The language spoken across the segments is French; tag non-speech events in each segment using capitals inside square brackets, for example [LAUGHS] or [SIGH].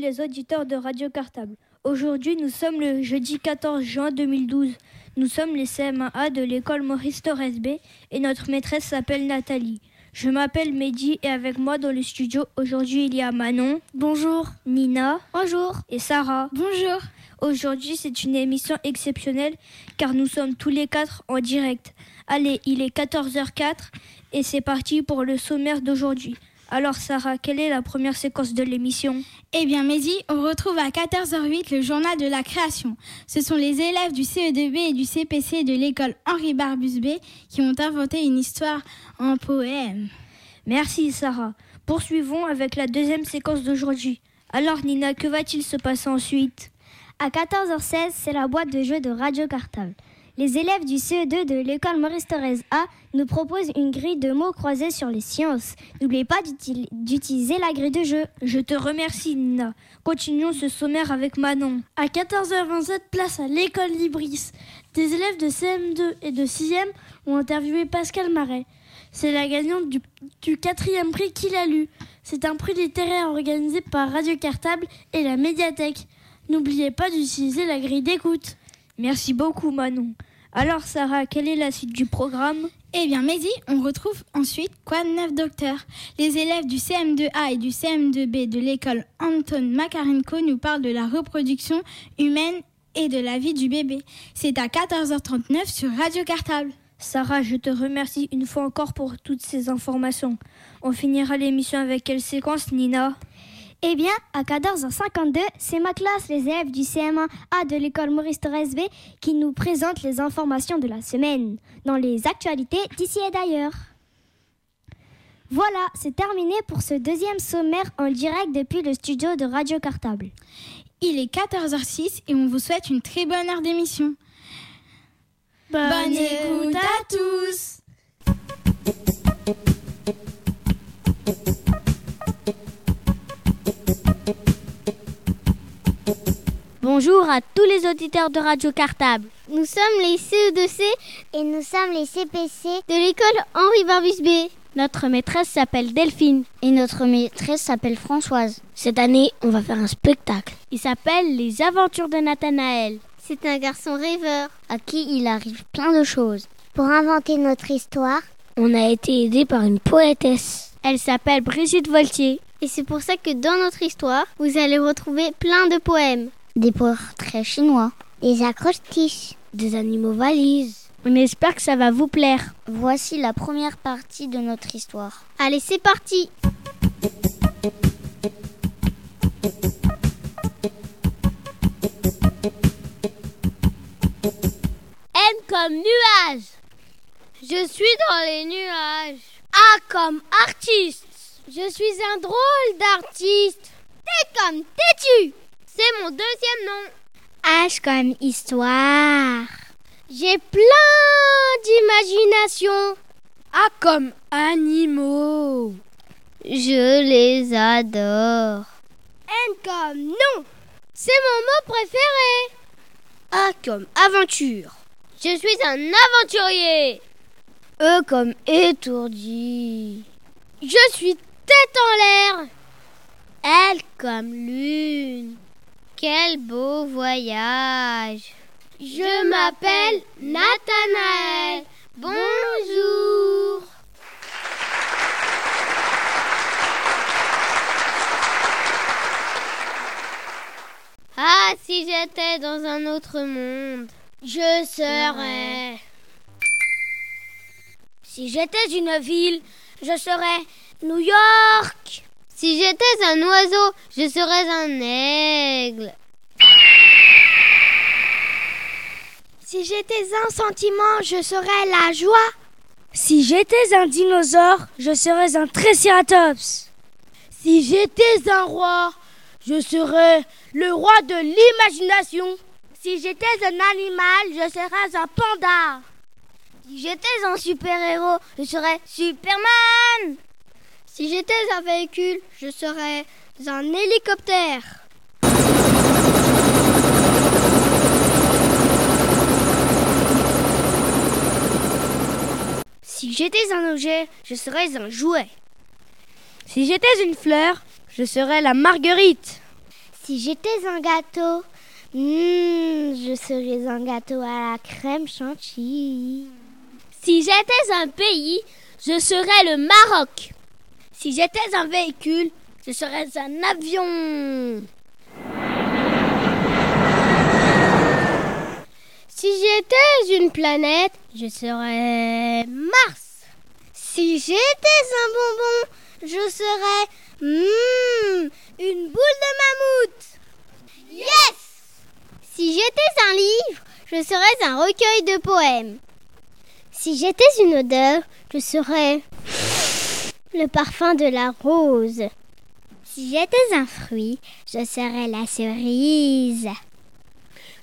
les auditeurs de Radio Cartable. Aujourd'hui, nous sommes le jeudi 14 juin 2012. Nous sommes les CM1A de l'école Maurice Torres B et notre maîtresse s'appelle Nathalie. Je m'appelle Mehdi et avec moi dans le studio aujourd'hui il y a Manon. Bonjour. Nina. Bonjour. Et Sarah. Bonjour. Aujourd'hui c'est une émission exceptionnelle car nous sommes tous les quatre en direct. Allez, il est 14h04 et c'est parti pour le sommaire d'aujourd'hui. Alors Sarah, quelle est la première séquence de l'émission? Eh bien Mehdi, on retrouve à 14h08 le journal de la création. Ce sont les élèves du CE2B et du CPC de l'école Henri Barbus B qui ont inventé une histoire en poème. Merci Sarah. Poursuivons avec la deuxième séquence d'aujourd'hui. Alors Nina, que va-t-il se passer ensuite? À 14h16, c'est la boîte de jeux de Radio Cartable. Les élèves du CE2 de l'école Maurice Thorez A nous proposent une grille de mots croisés sur les sciences. N'oubliez pas d'utiliser la grille de jeu. Je te remercie, Nina. Continuons ce sommaire avec Manon. À 14h27, place à l'école Libris. Des élèves de CM2 et de 6e ont interviewé Pascal Marais. C'est la gagnante du, du quatrième prix qu'il a lu. C'est un prix littéraire organisé par Radio Cartable et la médiathèque. N'oubliez pas d'utiliser la grille d'écoute. Merci beaucoup, Manon. Alors Sarah, quelle est la suite du programme? Eh bien Mehdi, on retrouve ensuite Quoi de neuf docteur Les élèves du CM2A et du CM2B de l'école Anton Makarenko nous parlent de la reproduction humaine et de la vie du bébé. C'est à 14h39 sur Radio Cartable. Sarah, je te remercie une fois encore pour toutes ces informations. On finira l'émission avec quelle séquence, Nina? Eh bien, à 14h52, c'est ma classe, les élèves du CM1A de l'école Maurice Thorez B, qui nous présentent les informations de la semaine, dans les actualités d'ici et d'ailleurs. Voilà, c'est terminé pour ce deuxième sommaire en direct depuis le studio de Radio Cartable. Il est 14h06 et on vous souhaite une très bonne heure d'émission. Bonne, bonne écoute à tous Bonjour à tous les auditeurs de Radio Cartable. Nous sommes les CE2C et nous sommes les CPC de l'école Henri Barbus B. Notre maîtresse s'appelle Delphine et notre maîtresse s'appelle Françoise. Cette année, on va faire un spectacle. Il s'appelle Les aventures de Nathanaël. C'est un garçon rêveur à qui il arrive plein de choses. Pour inventer notre histoire, on a été aidé par une poétesse. Elle s'appelle Brigitte Voltier. Et c'est pour ça que dans notre histoire, vous allez retrouver plein de poèmes des portraits chinois, des accroches des animaux valises. On espère que ça va vous plaire. Voici la première partie de notre histoire. Allez, c'est parti N comme nuage. Je suis dans les nuages. A comme artiste. Je suis un drôle d'artiste. T comme têtu. C'est mon deuxième nom. H comme histoire. J'ai plein d'imagination. A comme animaux. Je les adore. N comme non. C'est mon mot préféré. A comme aventure. Je suis un aventurier. E comme étourdi. Je suis tête en l'air. L comme lune. Quel beau voyage Je m'appelle Nathanaël. Bonjour. Ah, si j'étais dans un autre monde, je serais. Si j'étais une ville, je serais New York. Si j'étais un oiseau, je serais un aigle. Si j'étais un sentiment, je serais la joie. Si j'étais un dinosaure, je serais un triceratops. Si j'étais un roi, je serais le roi de l'imagination. Si j'étais un animal, je serais un panda. Si j'étais un super-héros, je serais Superman. Si j'étais un véhicule, je serais un hélicoptère. Si j'étais un objet, je serais un jouet. Si j'étais une fleur, je serais la marguerite. Si j'étais un gâteau, hmm, je serais un gâteau à la crème chantilly. Si j'étais un pays, je serais le Maroc. Si j'étais un véhicule, je serais un avion. Si j'étais une planète, je serais Mars. Si j'étais un bonbon, je serais hmm, une boule de mammouth. Yes Si j'étais un livre, je serais un recueil de poèmes. Si j'étais une odeur, je serais le parfum de la rose. Si j'étais un fruit, je serais la cerise.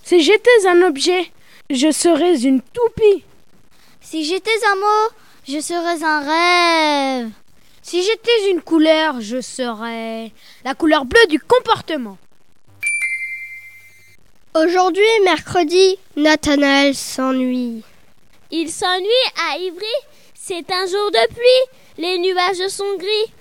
Si j'étais un objet, je serais une toupie. Si j'étais un mot, je serais un rêve. Si j'étais une couleur, je serais la couleur bleue du comportement. Aujourd'hui, mercredi, Nathanaël s'ennuie. Il s'ennuie à Ivry. C'est un jour de pluie. Les nuages sont gris.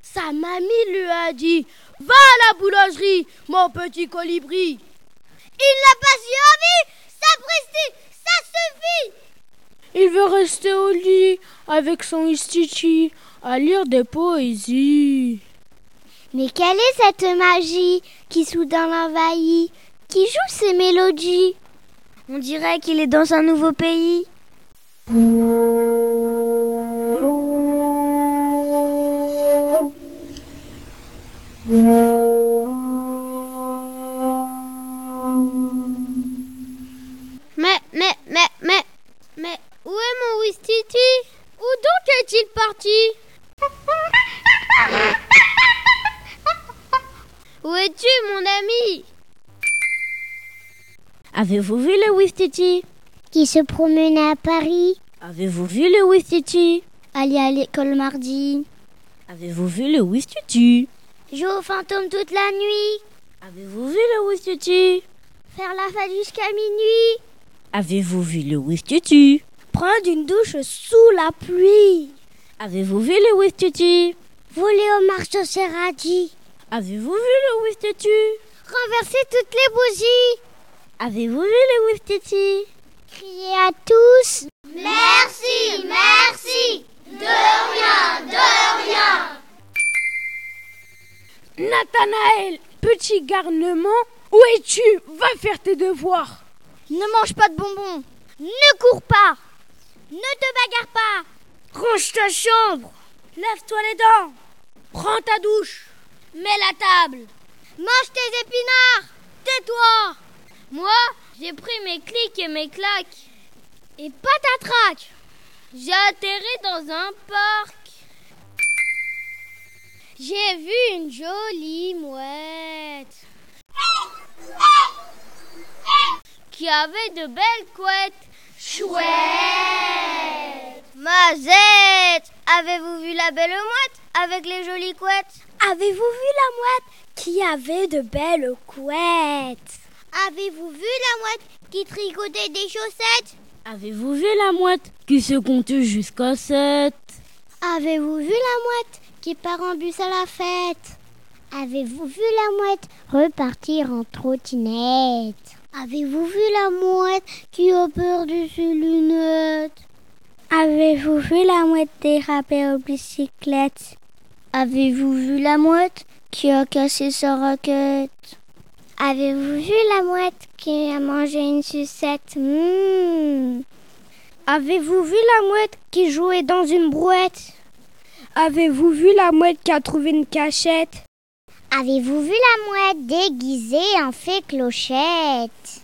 Sa mamie lui a dit Va à la boulangerie, mon petit colibri. Il n'a pas envie Sapristi, ça suffit Il veut rester au lit avec son istichi à lire des poésies. Mais quelle est cette magie qui soudain l'envahit, qui joue ces mélodies? On dirait qu'il est dans un nouveau pays. Mais, mais, mais, mais, mais, où est mon Wistiti? Où donc est-il parti? Où es-tu, mon ami? Avez-vous vu Qui se promenait à Paris Avez-vous vu le Wistiti Aller à l'école mardi Avez-vous vu le Wistiti Jouer aux fantômes toute la nuit. Avez-vous vu le Wistiti Faire la fête jusqu'à minuit. Avez-vous vu le Wistiti Prendre une douche sous la pluie. Avez-vous vu le Wistiti Voler au marché au Serradi. Avez-vous vu le Wistiti Renverser toutes les bougies. Avez-vous vu le Wistiti Crier à tous. Merci, merci. De rien, de rien. Nathanaël, petit garnement, où es-tu? Va faire tes devoirs. Ne mange pas de bonbons. Ne cours pas. Ne te bagarre pas. Range ta chambre. Lève-toi les dents. Prends ta douche. Mets la table. Mange tes épinards. Tais-toi. Moi, j'ai pris mes clics et mes claques. Et patatrac J'ai atterri dans un parc. J'ai vu une jolie mouette qui avait de belles couettes. Chouette Mazette Avez-vous vu la belle mouette avec les jolies couettes? Avez-vous vu la mouette qui avait de belles couettes? Avez-vous vu la mouette qui tricotait des chaussettes? Avez-vous vu la mouette qui se compte jusqu'à sept? Avez-vous vu la mouette qui part en bus à la fête? Avez-vous vu la mouette repartir en trottinette? Avez-vous vu la mouette qui a perdu ses lunettes? Avez-vous vu la mouette déraper aux bicyclettes? Avez-vous vu la mouette qui a cassé sa raquette? Avez-vous vu la mouette qui a mangé une sucette? Mmh. Avez-vous vu la mouette qui jouait dans une brouette? Avez-vous vu la mouette qui a trouvé une cachette? Avez-vous vu la mouette déguisée en fée clochette?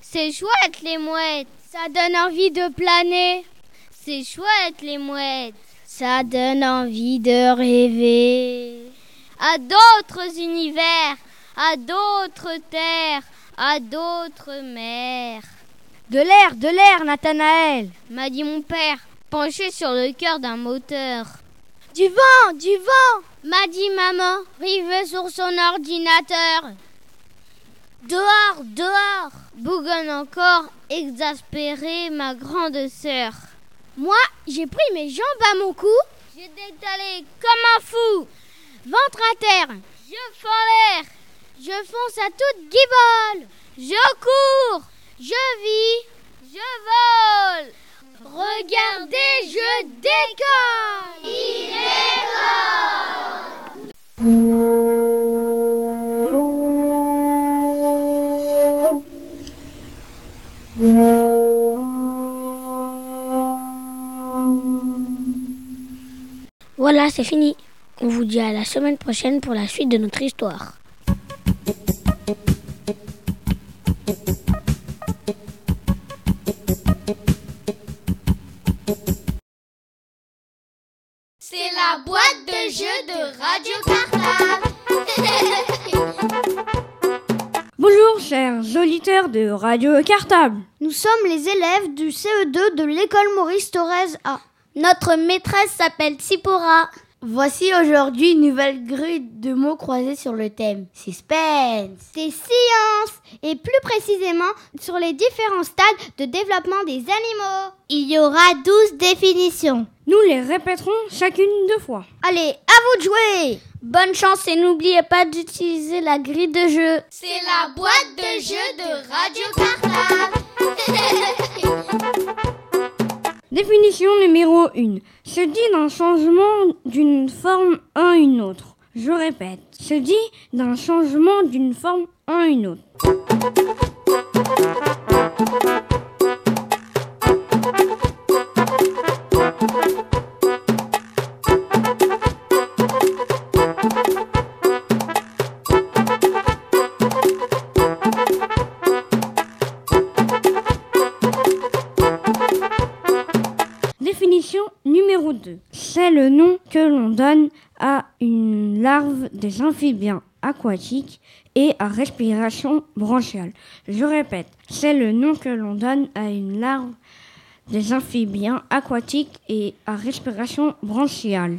C'est chouette les mouettes Ça donne envie de planer. C'est chouette les mouettes. Ça donne envie de rêver. À d'autres univers, à d'autres terres, à d'autres mers. De l'air, de l'air, Nathanaël, m'a dit mon père, penché sur le cœur d'un moteur. Du vent, du vent, m'a dit maman, rivée sur son ordinateur. Dehors, dehors, bougonne encore, exaspérée, ma grande sœur. Moi, j'ai pris mes jambes à mon cou. J'ai détalé comme un fou. Ventre à terre. Je fends l'air. Je fonce à toute guibole. Je cours. Je vis. Je vole. Regardez, je décolle. Il Voilà, c'est fini. On vous dit à la semaine prochaine pour la suite de notre histoire. C'est la boîte de jeux de Radio Cartable. [LAUGHS] Bonjour chers auditeurs de Radio Cartable. Nous sommes les élèves du CE2 de l'école Maurice Thorez A. Notre maîtresse s'appelle Tsipora. Voici aujourd'hui une nouvelle grille de mots croisés sur le thème suspense. Des sciences et plus précisément sur les différents stades de développement des animaux. Il y aura 12 définitions. Nous les répéterons chacune deux fois. Allez, à vous de jouer Bonne chance et n'oubliez pas d'utiliser la grille de jeu. C'est la boîte de jeu de Radio Cartable. [LAUGHS] Définition numéro 1. Se dit d'un changement d'une forme à une autre. Je répète. Se dit d'un changement d'une forme à une autre. À une larve des amphibiens aquatiques et à respiration branchiale. Je répète, c'est le nom que l'on donne à une larve des amphibiens aquatiques et à respiration branchiale.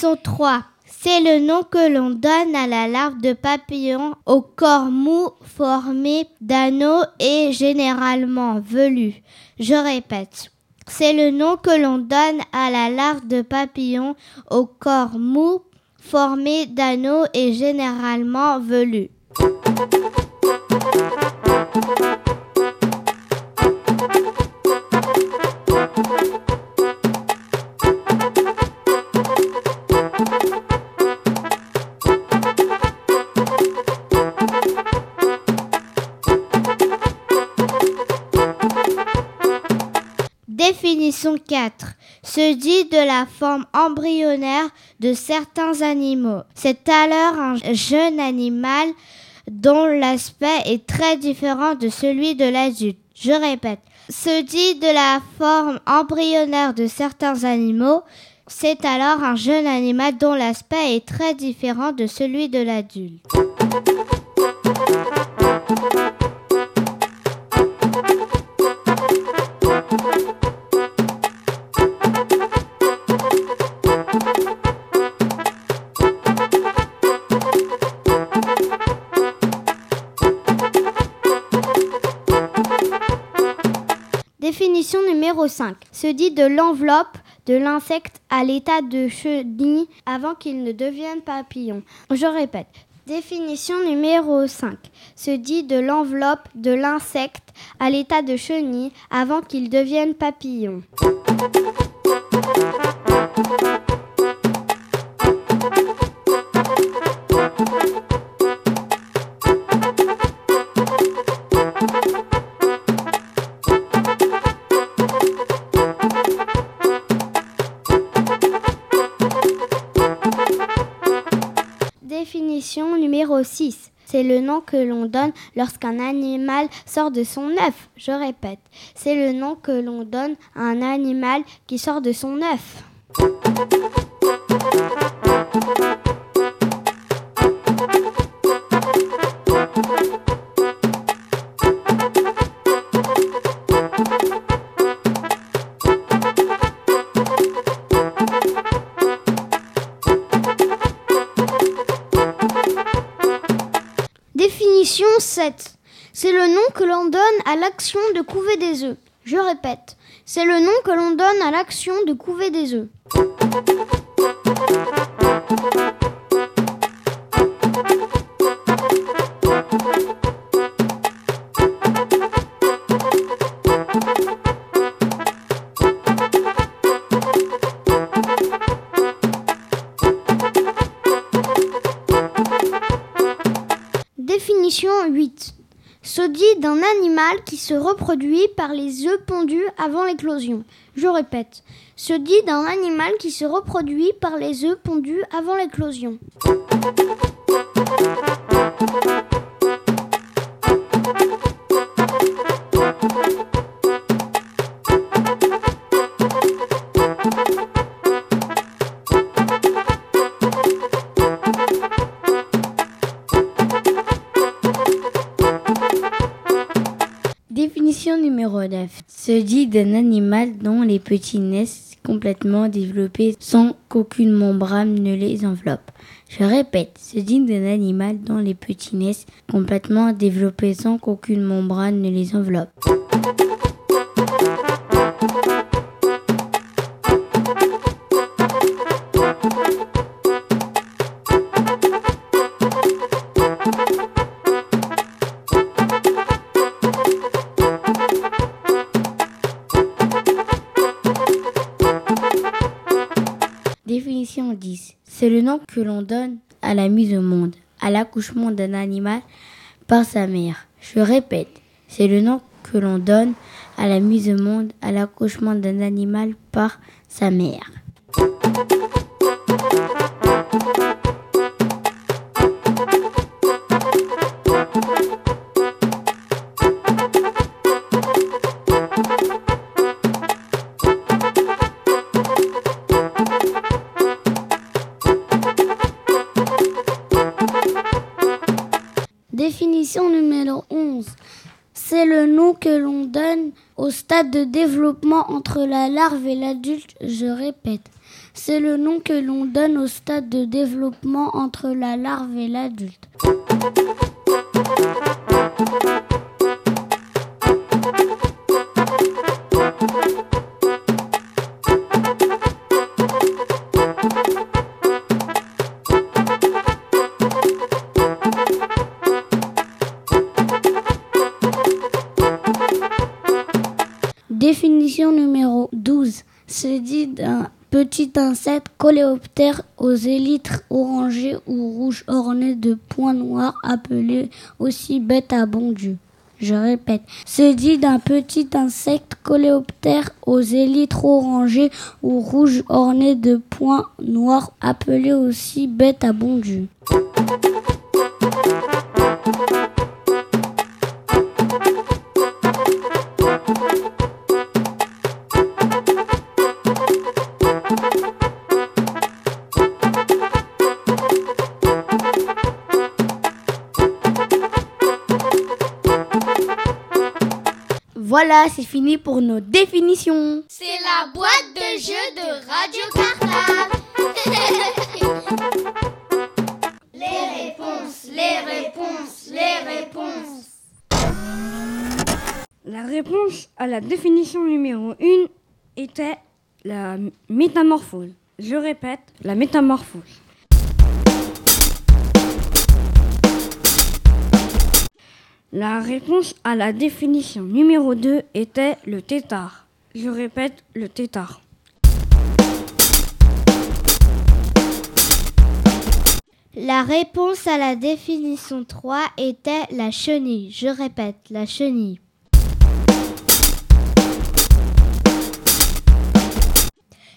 Définition 3. C'est le nom que l'on donne à la larve de papillon au corps mou formé d'anneaux et généralement velu. Je répète. C'est le nom que l'on donne à la larve de papillon au corps mou formé d'anneaux et généralement velu. Définition 4. Se dit de la forme embryonnaire de certains animaux. C'est alors un jeune animal dont l'aspect est très différent de celui de l'adulte. Je répète. Se dit de la forme embryonnaire de certains animaux. C'est alors un jeune animal dont l'aspect est très différent de celui de l'adulte. Numéro 5. Se dit de l'enveloppe de l'insecte à l'état de chenille avant qu'il ne devienne papillon. Je répète. Définition numéro 5. Se dit de l'enveloppe de l'insecte à l'état de chenille avant qu'il devienne papillon. Définition numéro 6. C'est le nom que l'on donne lorsqu'un animal sort de son œuf. Je répète, c'est le nom que l'on donne à un animal qui sort de son œuf. Définition 7. C'est le nom que l'on donne à l'action de couver des œufs. Je répète, c'est le nom que l'on donne à l'action de couver des œufs. Qui se reproduit par les œufs pondus avant l'éclosion. Je répète, se dit d'un animal qui se reproduit par les œufs pondus avant l'éclosion. Définition numéro 9. Se dit d'un animal dont les petits naissent complètement développés sans qu'aucune membrane ne les enveloppe. Je répète, se dit d'un animal dont les petits naissent complètement développés sans qu'aucune membrane ne les enveloppe. C'est le nom que l'on donne à la mise au monde, à l'accouchement d'un animal par sa mère. Je répète, c'est le nom que l'on donne à la mise au monde, à l'accouchement d'un animal par sa mère. Au stade de développement entre la larve et l'adulte. Je répète, c'est le nom que l'on donne au stade de développement entre la larve et l'adulte. 12. C'est dit d'un petit insecte coléoptère aux élytres orangés ou rouges ornés de points noirs appelé aussi bête à bon Dieu. Je répète, c'est dit d'un petit insecte coléoptère aux élytres orangés ou rouges ornés de points noirs appelé aussi bête à bon Dieu. Voilà, c'est fini pour nos définitions. C'est la boîte de jeux de Radio Cartable. [LAUGHS] les réponses, les réponses, les réponses. La réponse à la définition numéro 1 était la métamorphose. Je répète, la métamorphose. La réponse à la définition numéro 2 était le tétard. Je répète, le tétard. La réponse à la définition 3 était la chenille. Je répète, la chenille.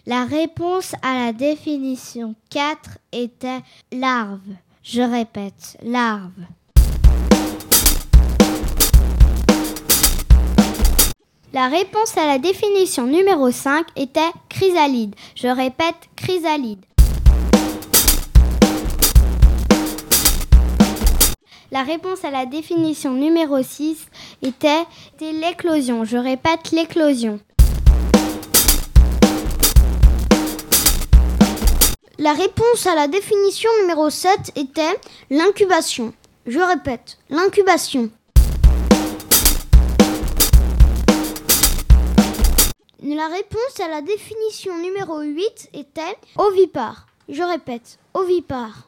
La réponse à la définition 4 était larve. Je répète, larve. La réponse à la définition numéro 5 était chrysalide. Je répète, chrysalide. La réponse à la définition numéro 6 était, l'éclosion. Je répète, l'éclosion. La réponse à la définition numéro 7 était l'incubation. Je répète, l'incubation. La réponse à la définition numéro 8 était ovipare? Je répète, ovipare.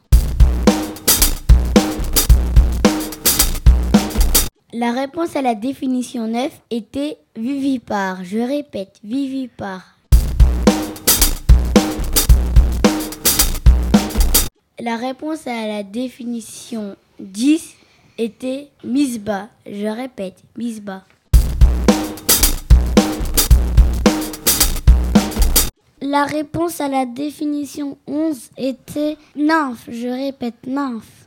La réponse à la définition 9 était vivipare. Je répète, vivipare. La réponse à la définition 10 était misba. Je répète, misba. La réponse à la définition 11 était nymphe. Je répète, nymphe.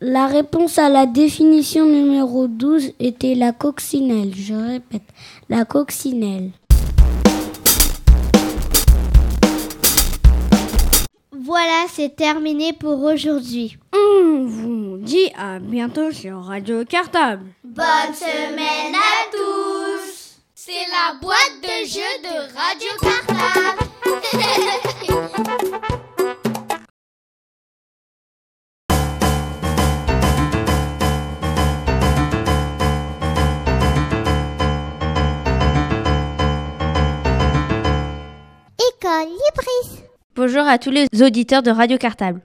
La réponse à la définition numéro 12 était la coccinelle. Je répète, la coccinelle. Voilà, c'est terminé pour aujourd'hui. On vous dit à bientôt sur Radio Cartable. Bonne semaine à tous. C'est la boîte de jeux de Radio Cartable. [LAUGHS] École Libris. Bonjour à tous les auditeurs de Radio Cartable.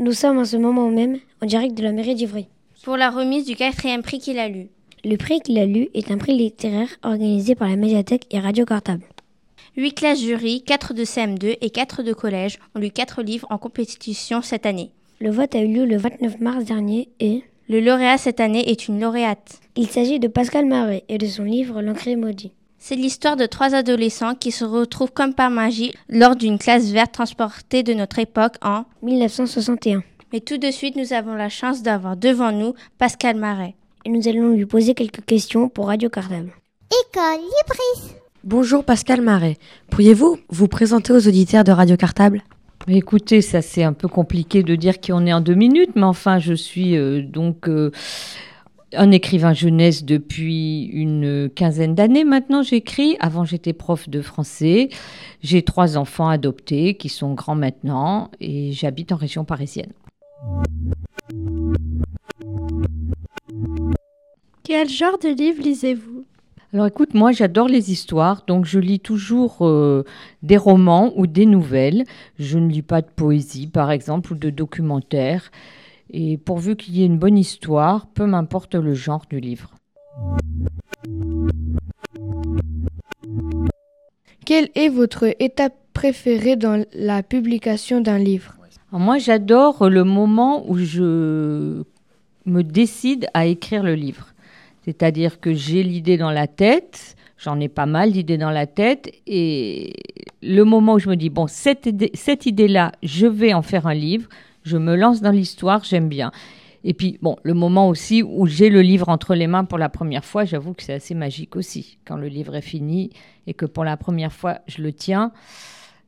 Nous sommes en ce moment même en direct de la mairie d'Ivry. Pour la remise du quatrième prix qu'il a lu. Le prix qu'il a lu est un prix littéraire organisé par la médiathèque et Radio Cartable. Huit classes jury, 4 de CM2 et 4 de collège ont lu 4 livres en compétition cette année. Le vote a eu lieu le 29 mars dernier et... Le lauréat cette année est une lauréate. Il s'agit de Pascal Marais et de son livre L'encre maudit. C'est l'histoire de trois adolescents qui se retrouvent comme par magie lors d'une classe verte transportée de notre époque en 1961. Mais tout de suite, nous avons la chance d'avoir devant nous Pascal Marais. Et nous allons lui poser quelques questions pour Radio Cartable. École Libris. Bonjour Pascal Marais. Pourriez-vous vous présenter aux auditeurs de Radio Cartable? Écoutez, ça c'est un peu compliqué de dire qu'on est en deux minutes, mais enfin je suis euh, donc euh, un écrivain jeunesse depuis une quinzaine d'années maintenant, j'écris. Avant, j'étais prof de français. J'ai trois enfants adoptés qui sont grands maintenant et j'habite en région parisienne. Quel genre de livre lisez-vous? Alors écoute, moi j'adore les histoires, donc je lis toujours euh, des romans ou des nouvelles. Je ne lis pas de poésie par exemple ou de documentaires. Et pourvu qu'il y ait une bonne histoire, peu m'importe le genre du livre. Quelle est votre étape préférée dans la publication d'un livre? Moi j'adore le moment où je me décide à écrire le livre. C'est-à-dire que j'ai l'idée dans la tête, j'en ai pas mal d'idées dans la tête, et le moment où je me dis, bon, cette, idée, cette idée-là, je vais en faire un livre, je me lance dans l'histoire, j'aime bien. Et puis, bon, le moment aussi où j'ai le livre entre les mains pour la première fois, j'avoue que c'est assez magique aussi. Quand le livre est fini et que pour la première fois, je le tiens,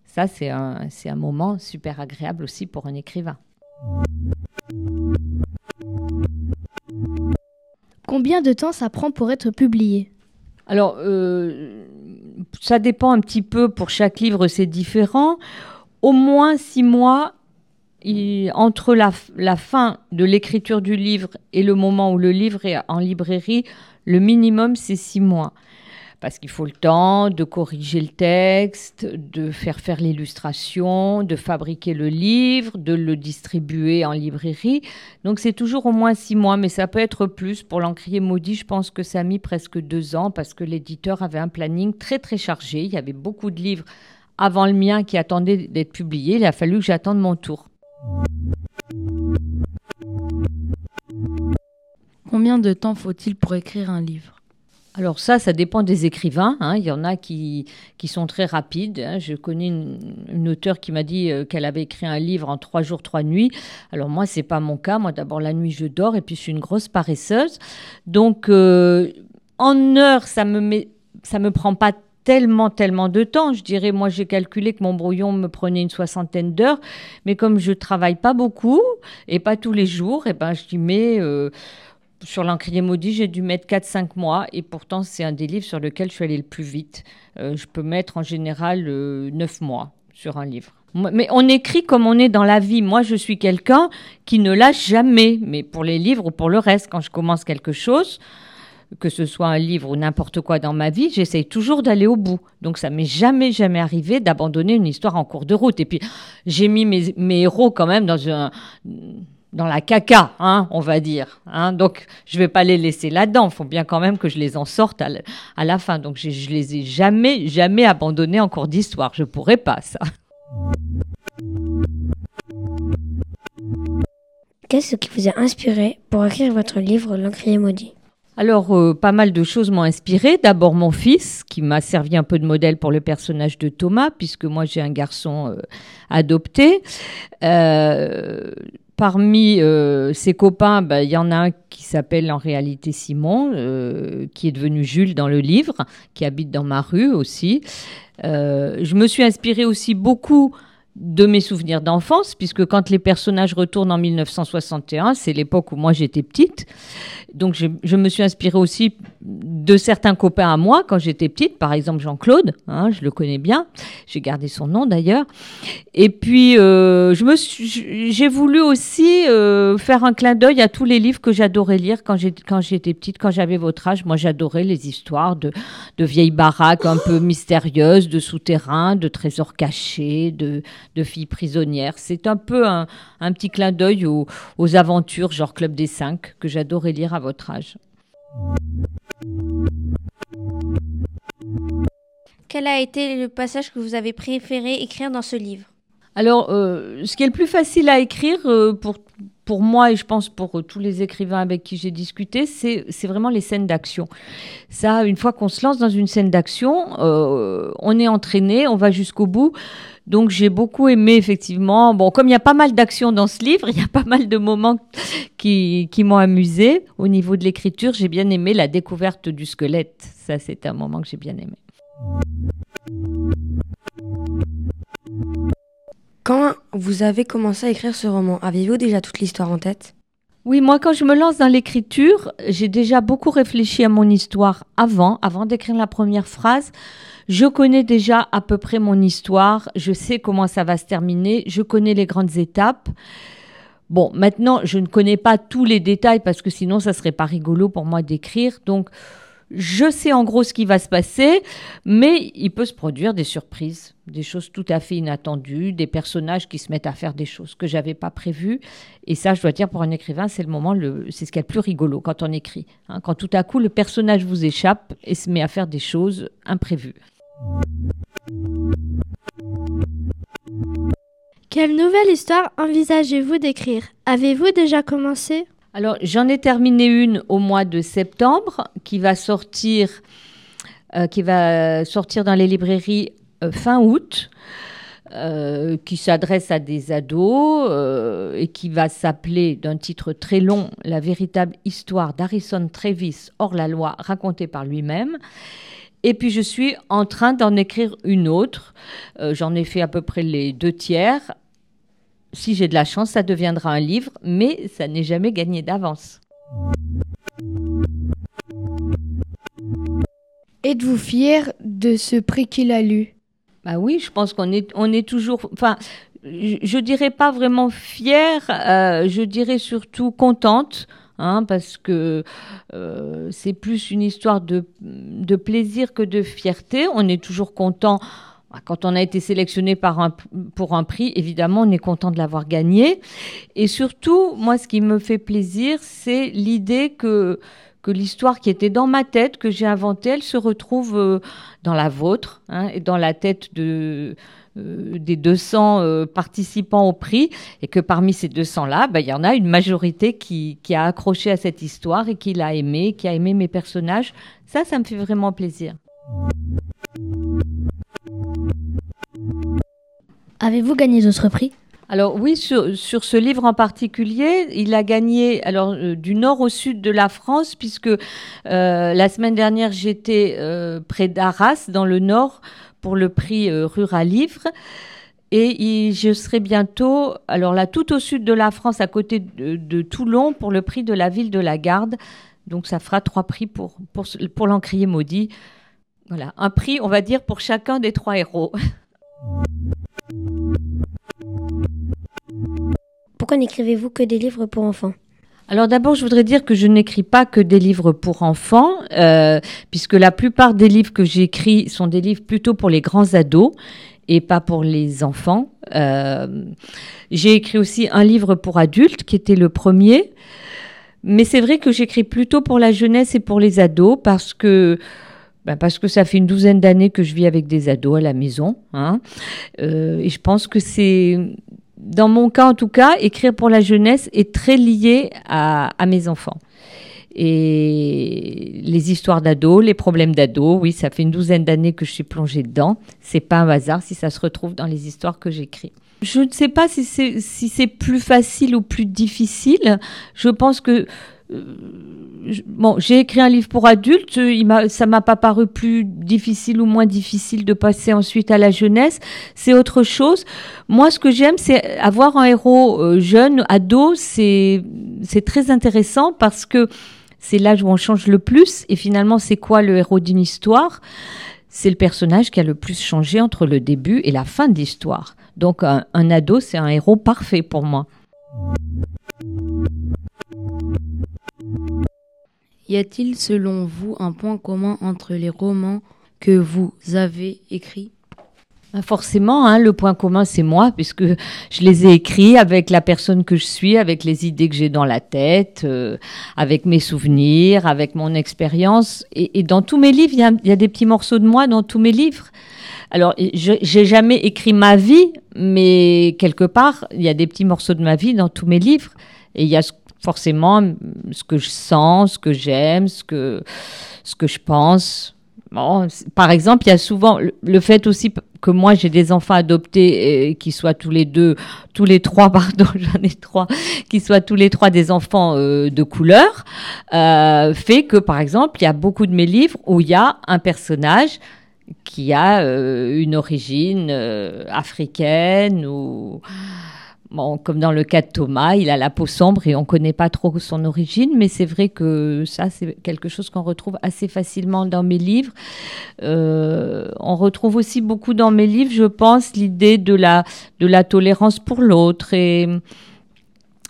ça, c'est un, c'est un moment super agréable aussi pour un écrivain. Combien de temps ça prend pour être publié? Alors, euh, ça dépend un petit peu, pour chaque livre, c'est différent. Au moins six mois entre la, fin de l'écriture du livre et le moment où le livre est en librairie, le minimum, c'est six mois. Parce qu'il faut le temps de corriger le texte, de faire faire l'illustration, de fabriquer le livre, de le distribuer en librairie. Donc c'est toujours au moins six mois, mais ça peut être plus. Pour l'encrier maudit, je pense que ça a mis presque deux ans parce que l'éditeur avait un planning très très chargé. Il y avait beaucoup de livres avant le mien qui attendaient d'être publiés. Il a fallu que j'attende mon tour. Combien de temps faut-il pour écrire un livre? Alors ça, ça dépend des écrivains. Hein. Il y en a qui, qui sont très rapides. Hein. Je connais une, auteure qui m'a dit euh, qu'elle avait écrit un livre en trois jours, trois nuits. Alors moi, c'est pas mon cas. Moi, d'abord la nuit, je dors et puis je suis une grosse paresseuse. Donc euh, en heure, ça me ça me prend pas tellement, tellement de temps. Je dirais, moi, j'ai calculé que mon brouillon me prenait une soixantaine d'heures, mais comme je travaille pas beaucoup et pas tous les jours, et eh ben, je dis, mais euh, sur l'encrier maudit, j'ai dû mettre 4-5 mois et pourtant c'est un des livres sur lequel je suis allée le plus vite. Euh, je peux mettre en général 9 euh, mois sur un livre. Mais on écrit comme on est dans la vie. Moi, je suis quelqu'un qui ne lâche jamais. Mais pour les livres ou pour le reste, quand je commence quelque chose, que ce soit un livre ou n'importe quoi dans ma vie, j'essaye toujours d'aller au bout. Donc ça m'est jamais, jamais arrivé d'abandonner une histoire en cours de route. Et puis, j'ai mis mes, héros quand même dans un dans la caca, hein, on va dire. Hein. Donc, je vais pas les laisser là-dedans. Il faut bien quand même que je les en sorte à, la fin. Donc, je, je les ai jamais, jamais abandonnés en cours d'histoire. Je pourrais pas, ça. Qu'est-ce qui vous a inspiré pour écrire votre livre L'encrier maudit alors, euh, pas mal de choses m'ont inspiré. D'abord mon fils, qui m'a servi un peu de modèle pour le personnage de Thomas, puisque moi j'ai un garçon euh, adopté. Euh, Parmi ses copains, bah, il y en a un qui s'appelle en réalité Simon, qui est devenu Jules dans le livre, qui habite dans ma rue aussi. Je me suis inspirée aussi beaucoup de mes souvenirs d'enfance, puisque quand les personnages retournent en 1961, c'est l'époque où moi j'étais petite. Donc je, me suis inspirée aussi de certains copains à moi quand j'étais petite, par exemple Jean-Claude, hein, je le connais bien, j'ai gardé son nom d'ailleurs. Et puis euh, j'ai voulu aussi euh, faire un clin d'œil à tous les livres que j'adorais lire quand j'étais petite, quand j'avais votre âge. Moi j'adorais les histoires de, de vieilles baraques un peu mystérieuses, de souterrains, de trésors cachés, de, de filles prisonnières. C'est un peu un, un petit clin d'œil aux, aux aventures genre Club des Cinq que j'adorais lire votre âge. Quel a été le passage que vous avez préféré écrire dans ce livre? Alors, euh, ce qui est le plus facile à écrire euh, pour, pour moi et je pense pour tous les écrivains avec qui j'ai discuté, c'est vraiment les scènes d'action. Ça, une fois qu'on se lance dans une scène d'action, euh, on est entraîné, on va jusqu'au bout. Donc j'ai beaucoup aimé effectivement. Bon, comme il y a pas mal d'actions dans ce livre, il y a pas mal de moments qui, qui m'ont amusé. Au niveau de l'écriture, j'ai bien aimé la découverte du squelette. Ça, c'est un moment que j'ai bien aimé. Quand vous avez commencé à écrire ce roman, aviez-vous déjà toute l'histoire en tête? Oui, moi, quand je me lance dans l'écriture, j'ai déjà beaucoup réfléchi à mon histoire avant, avant d'écrire la première phrase. Je connais déjà à peu près mon histoire, je sais comment ça va se terminer, je connais les grandes étapes. Bon, maintenant, je ne connais pas tous les détails parce que sinon, ça serait pas rigolo pour moi d'écrire. Donc, je sais en gros ce qui va se passer, mais il peut se produire des surprises, des choses tout à fait inattendues, des personnages qui se mettent à faire des choses que j'avais pas prévues. Et ça, je dois dire, pour un écrivain, c'est le moment, c'est ce qui est le plus rigolo quand on écrit. Hein. quand tout à coup, le personnage vous échappe et se met à faire des choses imprévues. Quelle nouvelle histoire envisagez-vous d'écrire? Avez-vous déjà commencé? Alors, j'en ai terminé une au mois de septembre qui va sortir, euh, dans les librairies euh, fin août. Euh, qui s'adresse à des ados et qui va s'appeler d'un titre très long La véritable histoire d'Harrison Travis hors la loi racontée par lui-même. Et puis je suis en train d'en écrire une autre. J'en ai fait à peu près les deux tiers si j'ai de la chance, ça deviendra un livre, mais ça n'est jamais gagné d'avance. Êtes-vous fier de ce prix qu'il a lu? Bah oui, je pense qu'on est, on est toujours. Enfin, je, ne dirais pas vraiment fière, euh, je dirais surtout contente. Hein, parce que euh, c'est plus une histoire de, de plaisir que de fierté. On est toujours content quand on a été sélectionné pour un prix, évidemment, on est content de l'avoir gagné. Et surtout, moi, ce qui me fait plaisir, c'est l'idée que, l'histoire qui était dans ma tête, que j'ai inventée, elle se retrouve euh, dans la vôtre, hein, et dans la tête de, des 200 participants au prix et que parmi ces 200-là, bah, il y en a une majorité qui, a accroché à cette histoire et qui l'a aimé, qui a aimé mes personnages. Ça, ça me fait vraiment plaisir. Avez-vous gagné d'autres prix? Alors oui, sur, ce livre en particulier, il a gagné alors euh, du nord au sud de la France, puisque euh, la semaine dernière j'étais euh, près d'Arras, dans le nord, pour le prix Rural Livre. Et je serai bientôt, alors là, tout au sud de la France, à côté de, Toulon, pour le prix de la ville de la Garde. Donc ça fera trois prix pour, pour l'encrier maudit. Voilà, un prix, on va dire, pour chacun des trois héros. [LAUGHS] Pourquoi n'écrivez-vous que des livres pour enfants? Alors d'abord, je voudrais dire que je n'écris pas que des livres pour enfants, euh, puisque la plupart des livres que j'écris sont des livres plutôt pour les grands ados et pas pour les enfants. Euh, j'ai écrit aussi un livre pour adultes, qui était le premier, mais c'est vrai que j'écris plutôt pour la jeunesse et pour les ados, parce que ben parce que ça fait une douzaine d'années que je vis avec des ados à la maison, hein, euh, et je pense que c'est dans mon cas en tout cas, écrire pour la jeunesse est très lié à, mes enfants. Et les histoires d'ados, les problèmes d'ados, oui, ça fait une douzaine d'années que je suis plongée dedans. C'est pas un hasard si ça se retrouve dans les histoires que j'écris. Je ne sais pas si c'est si plus facile ou plus difficile. Je pense que bon, j'ai écrit un livre pour adultes, il ça m'a pas paru plus difficile ou moins difficile de passer ensuite à la jeunesse. C'est autre chose. Moi, ce que j'aime, c'est avoir un héros euh, jeune, ado. C'est, très intéressant parce que c'est l'âge où on change le plus. Et finalement, c'est quoi le héros d'une histoire? C'est le personnage qui a le plus changé entre le début et la fin de l'histoire. Donc, un ado, c'est un héros parfait pour moi. Y a-t-il selon vous un point commun entre les romans que vous avez écrits? Bah, Forcément, hein, le point commun, c'est moi, puisque je les ai écrits avec la personne que je suis, avec les idées que j'ai dans la tête, euh, avec mes souvenirs, avec mon expérience. Et, dans tous mes livres, il y, a, des petits morceaux de moi dans tous mes livres. Alors, j'ai jamais écrit ma vie, mais quelque part, il y a des petits morceaux de ma vie dans tous mes livres. Et il y a forcément ce que je sens, ce que j'aime, ce que, ce que je pense. Bon, par exemple, il y a souvent le fait aussi que moi j'ai des enfants adoptés et qui soient tous les deux, tous les trois, [LAUGHS] pardon, j'en ai trois, qui soient tous les trois des enfants euh, de couleur, euh, fait que par exemple il y a beaucoup de mes livres où il y a un personnage qui a euh, une origine africaine ou Bon, comme dans le cas de Thomas, il a la peau sombre et on ne connaît pas trop son origine, mais c'est vrai que ça, c'est quelque chose qu'on retrouve assez facilement dans mes livres. Euh, on retrouve aussi beaucoup dans mes livres, je pense, l'idée de la, de la tolérance pour l'autre et,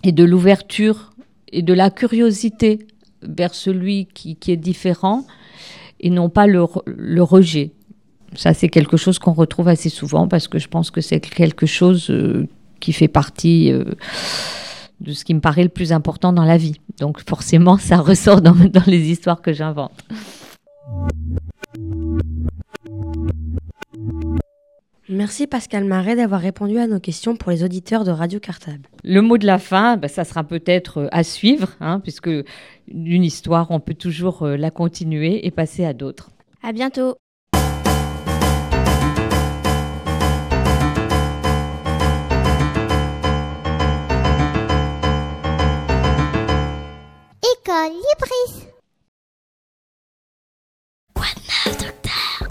et de l'ouverture et de la curiosité vers celui qui, qui est différent et non pas le, le rejet. Ça, c'est quelque chose qu'on retrouve assez souvent parce que je pense que c'est quelque chose euh, qui fait partie euh, de ce qui me paraît le plus important dans la vie. Donc forcément, ça [LAUGHS] ressort dans, dans les histoires que j'invente. Merci Pascal Marais d'avoir répondu à nos questions pour les auditeurs de Radio Cartable. Le mot de la fin, bah, ça sera peut-être euh, à suivre, hein, puisque une histoire, on peut toujours la continuer et passer à d'autres. À bientôt. Libris. Quoi de neuf, docteur?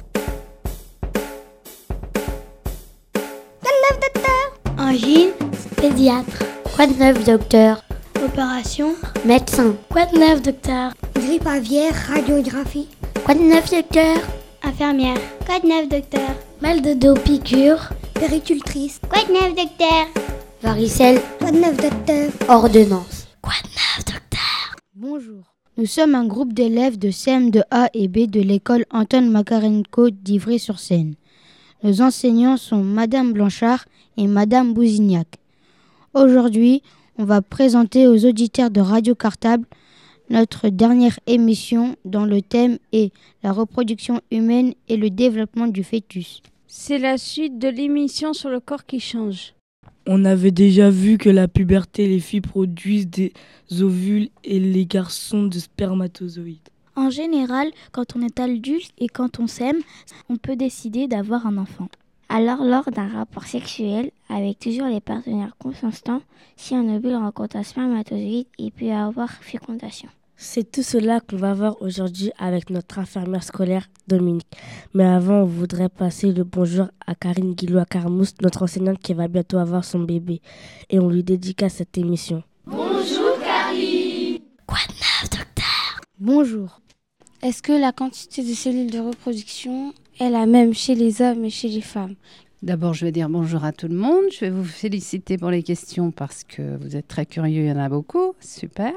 Quoi de neuf, docteur? Angine, pédiatre. Quoi de neuf, docteur? Opération, médecin. Quoi de neuf, docteur? Grippe aviaire, radiographie. Quoi de neuf, docteur? Infirmière. Quoi de neuf, docteur? Mal de dos, piqûre. Péricultrice. Quoi de neuf, docteur? Varicelle. Quoi de neuf, docteur? Ordonnance. Quoi de neuf, docteur? Bonjour. Nous sommes un groupe d'élèves de CM2A et B de l'école Anton Makarenko d'Ivry-sur-Seine. Nos enseignants sont Madame Blanchard et Madame Bousignac. Aujourd'hui, on va présenter aux auditeurs de Radio Cartable notre dernière émission dont le thème est la reproduction humaine et le développement du fœtus. C'est la suite de l'émission sur le corps qui change. On avait déjà vu que la puberté, les filles produisent des ovules et les garçons de spermatozoïdes. En général, quand on est adulte et quand on s'aime, on peut décider d'avoir un enfant. Alors, lors d'un rapport sexuel avec toujours les partenaires consentants, si un ovule rencontre un spermatozoïde, il peut y avoir fécondation. C'est tout cela qu'on va voir aujourd'hui avec notre infirmière scolaire Dominique. Mais avant, on voudrait passer le bonjour à Karine Guillois Carmousse, notre enseignante qui va bientôt avoir son bébé. Et on lui dédicace cette émission. Bonjour Karine Quoi de neuf, docteur? Bonjour. Est-ce que la quantité de cellules de reproduction est la même chez les hommes et chez les femmes? D'abord, je vais dire bonjour à tout le monde. Je vais vous féliciter pour les questions parce que vous êtes très curieux, il y en a beaucoup. Super.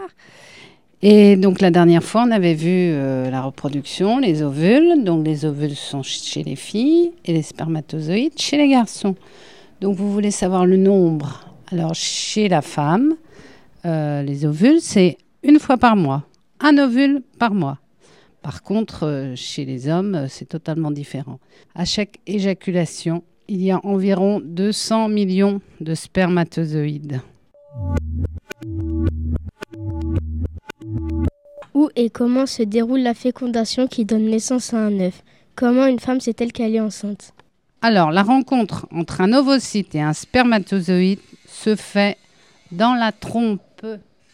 Et donc la dernière fois, on avait vu euh, la reproduction, les ovules. Donc les ovules sont chez les filles et les spermatozoïdes chez les garçons. Donc vous voulez savoir le nombre. Alors chez la femme, euh, les ovules, c'est une fois par mois. Un ovule par mois. Par contre, euh, chez les hommes, c'est totalement différent. À chaque éjaculation, il y a environ 200 millions de spermatozoïdes. Où et comment se déroule la fécondation qui donne naissance à un œuf? Comment une femme sait-elle qu'elle est enceinte? Alors, la rencontre entre un ovocyte et un spermatozoïde se fait dans la trompe.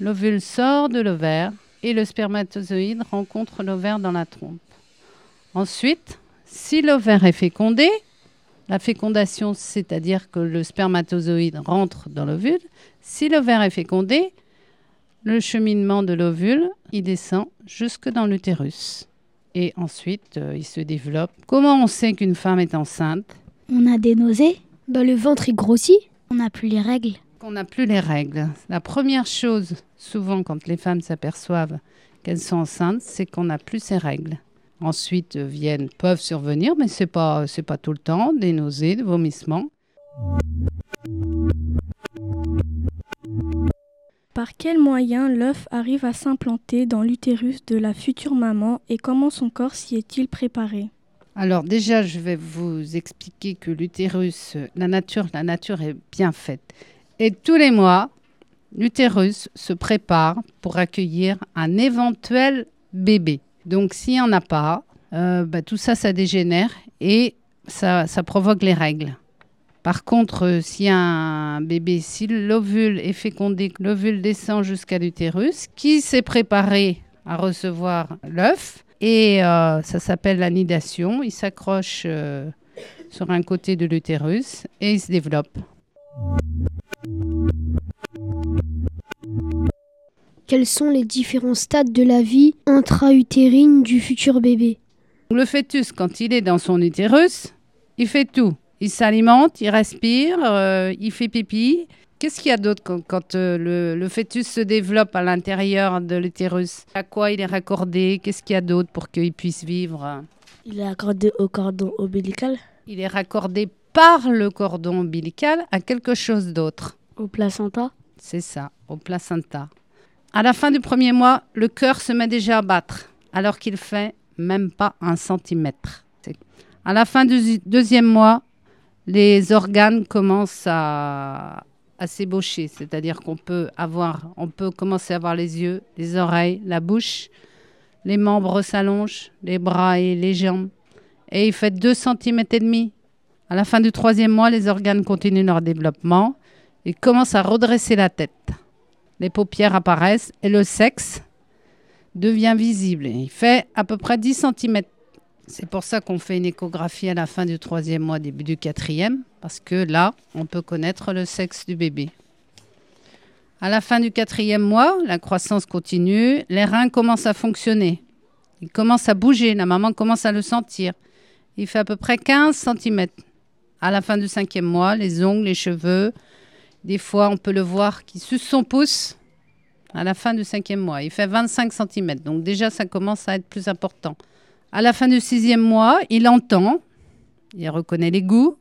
L'ovule sort de l'ovaire et le spermatozoïde rencontre l'ovaire dans la trompe. Ensuite, si l'ovaire est fécondé, la fécondation, c'est-à-dire que le spermatozoïde rentre dans l'ovule, si l'ovaire est fécondé, le cheminement de l'ovule, il descend jusque dans l'utérus. Et ensuite, euh, il se développe. Comment on sait qu'une femme est enceinte? On a des nausées bah, Le ventre est grossit On n'a plus les règles On n'a plus les règles. La première chose, souvent quand les femmes s'aperçoivent qu'elles sont enceintes, c'est qu'on n'a plus ces règles. Ensuite euh, viennent, peuvent survenir, mais ce n'est pas, pas tout le temps, des nausées, des vomissements. Par quel moyen l'œuf arrive à s'implanter dans l'utérus de la future maman et comment son corps s'y est-il préparé? Alors déjà, je vais vous expliquer que l'utérus, la nature, la nature est bien faite. Et tous les mois, l'utérus se prépare pour accueillir un éventuel bébé. Donc s'il n'y en a pas, euh, bah, tout ça, ça dégénère et ça, provoque les règles. Par contre, euh, a un bébé, si l'ovule est fécondé, l'ovule descend jusqu'à l'utérus, qui s'est préparé à recevoir l'œuf, et euh, ça s'appelle l'anidation, il s'accroche sur un côté de l'utérus et il se développe. Quels sont les différents stades de la vie intra-utérine du futur bébé? Le fœtus, quand il est dans son utérus, il fait tout. Il s'alimente, il respire, euh, il fait pipi. Qu'est-ce qu'il y a d'autre quand, euh, le, fœtus se développe à l'intérieur de l'utérus? À quoi il est raccordé? Qu'est-ce qu'il y a d'autre pour qu'il puisse vivre? Il est raccordé au cordon ombilical Il est raccordé par le cordon ombilical à quelque chose d'autre. Au placenta C'est ça, au placenta. À la fin du premier mois, le cœur se met déjà à battre, alors qu'il fait même pas un centimètre. À la fin du deuxième mois, les organes commencent à, s'ébaucher, c'est-à-dire qu'on peut avoir, on peut commencer à avoir les yeux, les oreilles, la bouche, les membres s'allongent, les bras et les jambes, et il fait 2 cm et demi. À la fin du troisième mois, les organes continuent leur développement et commencent à redresser la tête les paupières apparaissent et le sexe devient visible. Il fait à peu près 10 cm. C'est pour ça qu'on fait une échographie à la fin du troisième mois, début du quatrième, parce que là, on peut connaître le sexe du bébé. À la fin du quatrième mois, la croissance continue, les reins commencent à fonctionner. Ils commencent à bouger, la maman commence à le sentir. Il fait à peu près 15 cm. À la fin du cinquième mois, les ongles, les cheveux, des fois, on peut le voir qui suce son pouce à la fin du cinquième mois. Il fait 25 cm, donc déjà, ça commence à être plus important. À la fin du sixième mois, il entend, il reconnaît les goûts,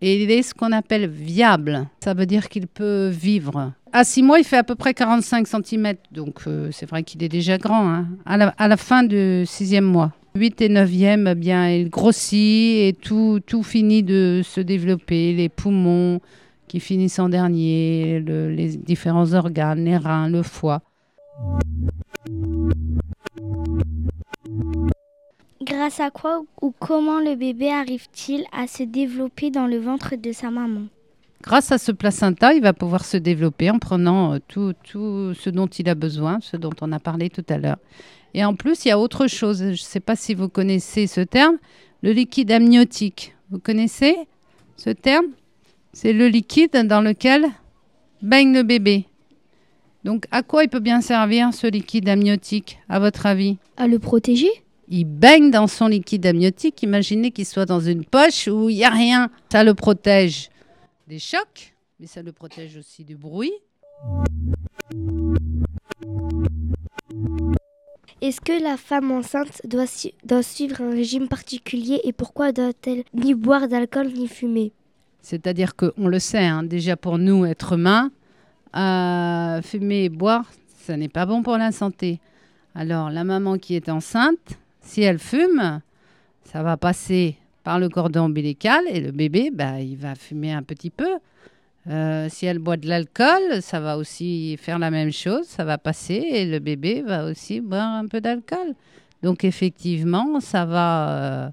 et il est ce qu'on appelle viable. Ça veut dire qu'il peut vivre. À six mois, il fait à peu près 45 cm, donc euh, c'est vrai qu'il est déjà grand. Hein. À, la, fin du sixième mois, 8 et 9e, eh bien, il grossit et tout, tout finit de se développer. Les poumons qui finissent en dernier, les différents organes, les reins, le foie. Grâce à quoi ou comment le bébé arrive-t-il à se développer dans le ventre de sa maman? Grâce à ce placenta, il va pouvoir se développer en prenant euh, tout, tout ce dont il a besoin, ce dont on a parlé tout à l'heure. Et en plus, il y a autre chose. Je ne sais pas si vous connaissez ce terme, le liquide amniotique. Vous connaissez ce terme? C'est le liquide dans lequel baigne le bébé. Donc, à quoi il peut bien servir ce liquide amniotique, à votre avis? À le protéger? Il baigne dans son liquide amniotique. Imaginez qu'il soit dans une poche où il n'y a rien. Ça le protège des chocs, mais ça le protège aussi du bruit. Est-ce que la femme enceinte doit, doit suivre un régime particulier et pourquoi doit-elle ni boire d'alcool ni fumer? C'est-à-dire qu'on le sait, hein, déjà pour nous, êtres humains, euh, fumer et boire, ça n'est pas bon pour la santé. Alors la maman qui est enceinte, si elle fume, ça va passer par le cordon ombilical et le bébé, bah, il va fumer un petit peu. Euh, si elle boit de l'alcool, ça va aussi faire la même chose, ça va passer et le bébé va aussi boire un peu d'alcool. Donc effectivement, ça va, euh,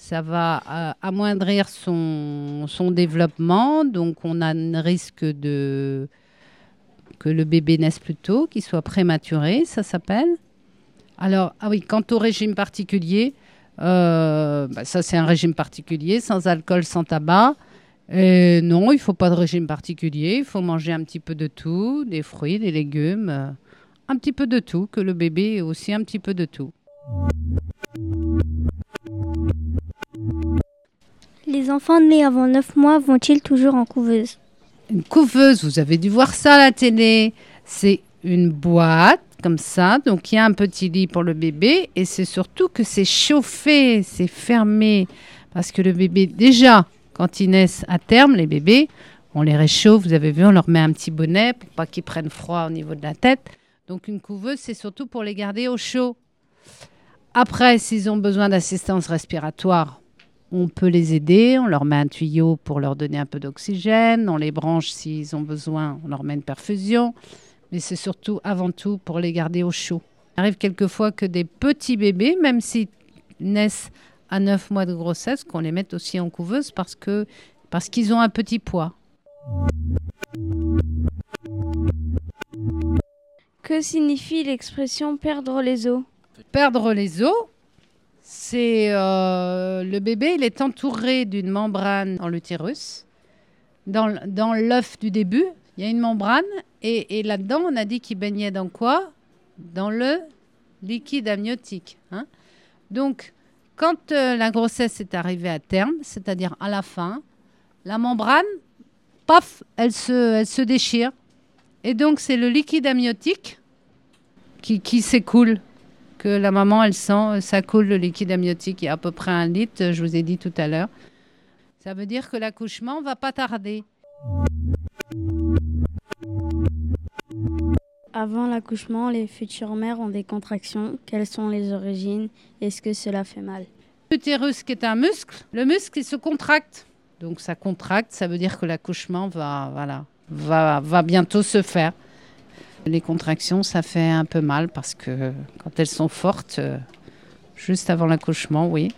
ça va euh, amoindrir son, développement. Donc on a un risque de que le bébé naisse plus tôt, qu'il soit prématuré, ça s'appelle. Alors, ah oui, quant au régime particulier, euh, bah, ça c'est un régime particulier, sans alcool, sans tabac. Non, il faut pas de régime particulier. Il faut manger un petit peu de tout, des fruits, des légumes, euh, un petit peu de tout, que le bébé ait aussi un petit peu de tout. Les enfants nés avant 9 mois vont-ils toujours en couveuse? Une couveuse, vous avez dû voir ça à la télé. C'est une boîte comme ça. Donc il y a un petit lit pour le bébé et c'est surtout que c'est chauffé, c'est fermé. Parce que le bébé, déjà, quand ils naissent à terme, les bébés, on les réchauffe, vous avez vu, on leur met un petit bonnet pour pas qu'ils prennent froid au niveau de la tête. Donc une couveuse, c'est surtout pour les garder au chaud. Après, s'ils ont besoin d'assistance respiratoire, on peut les aider, on leur met un tuyau pour leur donner un peu d'oxygène, on les branche s'ils ont besoin, on leur met une perfusion mais c'est surtout avant tout pour les garder au chaud. Il arrive quelquefois que des petits bébés, même s'ils naissent à 9 mois de grossesse, qu'on les mette aussi en couveuse parce que parce qu'ils ont un petit poids. Que signifie l'expression perdre les os? Perdre les os, c'est euh, le bébé, il est entouré d'une membrane dans l'utérus. Dans, l'œuf du début, il y a une membrane et, là-dedans, on a dit qu'il baignait dans quoi? Dans le liquide amniotique. Hein. Donc, quand euh, la grossesse est arrivée à terme, c'est-à-dire à la fin, la membrane, paf, elle se, elle se déchire. Et donc, c'est le liquide amniotique qui, qui s'écoule, que la maman, elle sent, ça coule le liquide amniotique. Il y a à peu près un litre, je vous ai dit tout à l'heure. Ça veut dire que l'accouchement va pas tarder. Avant l'accouchement, les futures mères ont des contractions. Quelles sont les origines? Est-ce que cela fait mal? L'utérus qui est un muscle, le muscle il se contracte. Donc ça contracte, ça veut dire que l'accouchement va, voilà, va, va bientôt se faire. Les contractions, ça fait un peu mal parce que quand elles sont fortes, euh, juste avant l'accouchement, oui,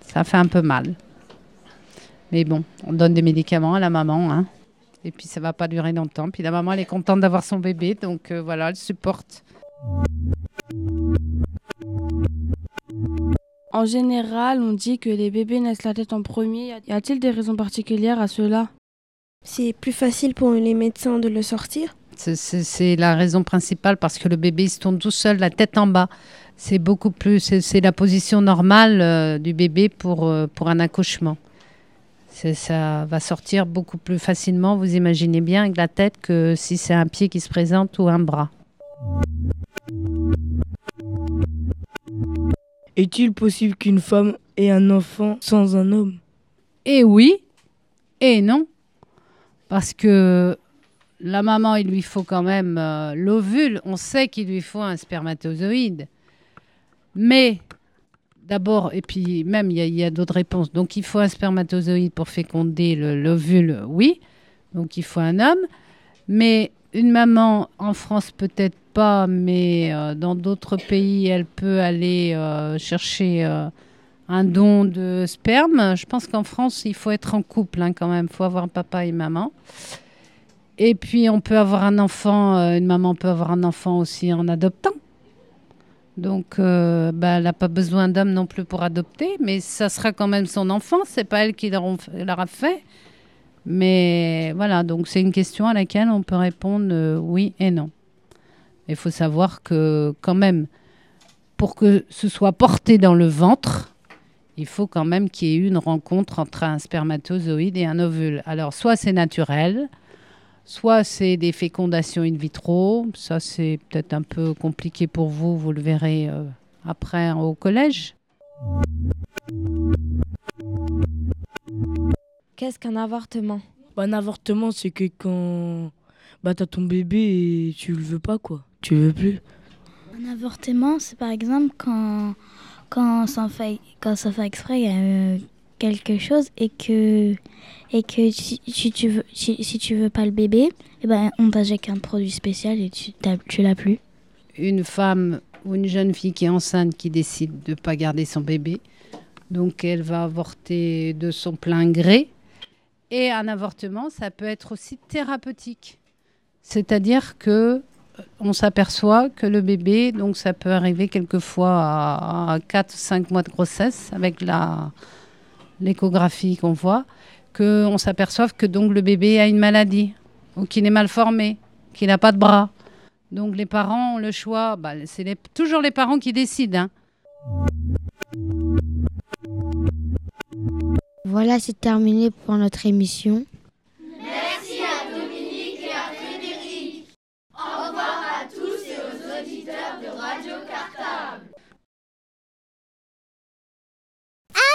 ça fait un peu mal. Mais bon, on donne des médicaments à la maman. Hein. Et puis ça va pas durer longtemps. Puis la maman, elle est contente d'avoir son bébé, donc euh, voilà, elle supporte. En général, on dit que les bébés naissent la tête en premier. Y a-t-il des raisons particulières à cela? C'est plus facile pour les médecins de le sortir C'est la raison principale parce que le bébé se tourne tout seul, la tête en bas. C'est beaucoup plus, c'est la position normale euh, du bébé pour, euh, pour un accouchement ça va sortir beaucoup plus facilement, vous imaginez bien, avec la tête que si c'est un pied qui se présente ou un bras. Est-il possible qu'une femme ait un enfant sans un homme? Eh oui, et non. Parce que la maman, il lui faut quand même euh, l'ovule. On sait qu'il lui faut un spermatozoïde. Mais d'abord, et puis même, il y a, d'autres réponses. Donc, il faut un spermatozoïde pour féconder l'ovule, oui. Donc, il faut un homme. Mais une maman, en France peut-être pas, mais euh, dans d'autres pays, elle peut aller euh, chercher un don de sperme. Je pense qu'en France, il faut être en couple hein, quand même. Il faut avoir papa et maman. Et puis, on peut avoir un enfant, une maman peut avoir un enfant aussi en adoptant. Donc, euh, bah, elle n'a pas besoin d'homme non plus pour adopter, mais ça sera quand même son enfant. C'est pas elle qui l'aura fait. Mais voilà, donc c'est une question à laquelle on peut répondre euh, oui et non. Il faut savoir que quand même, pour que ce soit porté dans le ventre, il faut quand même qu'il y ait eu une rencontre entre un spermatozoïde et un ovule. Alors, soit c'est naturel, Soit c'est des fécondations in vitro, ça c'est peut-être un peu compliqué pour vous, vous le verrez euh, après au collège. Qu'est-ce qu'un avortement? Bah, Un avortement, c'est que quand bah, tu as ton bébé et tu le veux pas, quoi. Tu le veux plus. Un avortement, c'est par exemple quand, quand, ça, fait, quand ça fait exprès, il y a quelque chose et que et que si, tu veux si, tu veux pas le bébé eh ben on t'injecte un produit spécial et tu tu l'as plus. Une femme ou une jeune fille qui est enceinte qui décide de pas garder son bébé donc elle va avorter de son plein gré. Et un avortement ça peut être aussi thérapeutique. C'est-à-dire que euh, on s'aperçoit que le bébé, donc ça peut arriver quelquefois à, à 4 5 mois de grossesse avec la, l'échographie qu'on voit, qu'on s'aperçoive que donc le bébé a une maladie ou qu'il est mal formé, qu'il n'a pas de bras. Donc les parents ont le choix, bah, c'est toujours les parents qui décident. Hein. Voilà, c'est terminé pour notre émission. Merci à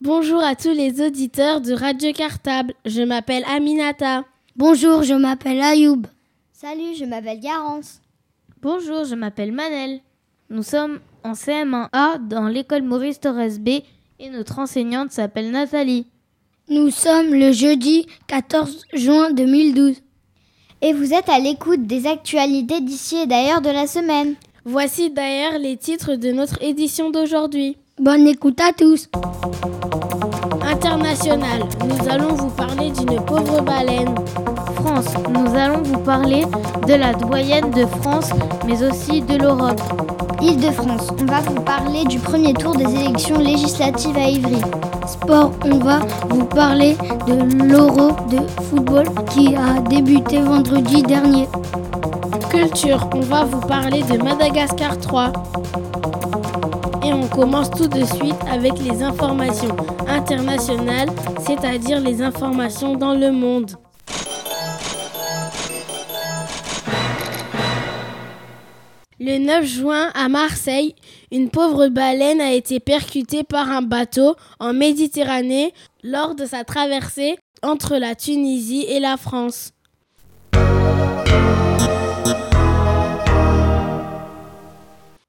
Bonjour à tous les auditeurs de Radio Cartable. Je m'appelle Aminata. Bonjour, je m'appelle Ayoub. Salut, je m'appelle Garance. Bonjour, je m'appelle Manel. Nous sommes en CM1A dans l'école Maurice Torres B et notre enseignante s'appelle Nathalie. Nous sommes le jeudi 14 juin 2012. Et vous êtes à l'écoute des actualités d'ici et d'ailleurs de la semaine. Voici d'ailleurs les titres de notre édition d'aujourd'hui. Bonne écoute à tous. International, nous allons vous parler d'une pauvre baleine. France, nous allons vous parler de la doyenne de France, mais aussi de l'Europe. Île-de-France, on va vous parler du premier tour des élections législatives à Ivry. Sport, on va vous parler de l'Euro de football qui a débuté vendredi dernier. Culture, on va vous parler de Madagascar 3. Et on commence tout de suite avec les informations internationales, c'est-à-dire les informations dans le monde. Le 9 juin, à Marseille, une pauvre baleine a été percutée par un bateau en Méditerranée lors de sa traversée entre la Tunisie et la France.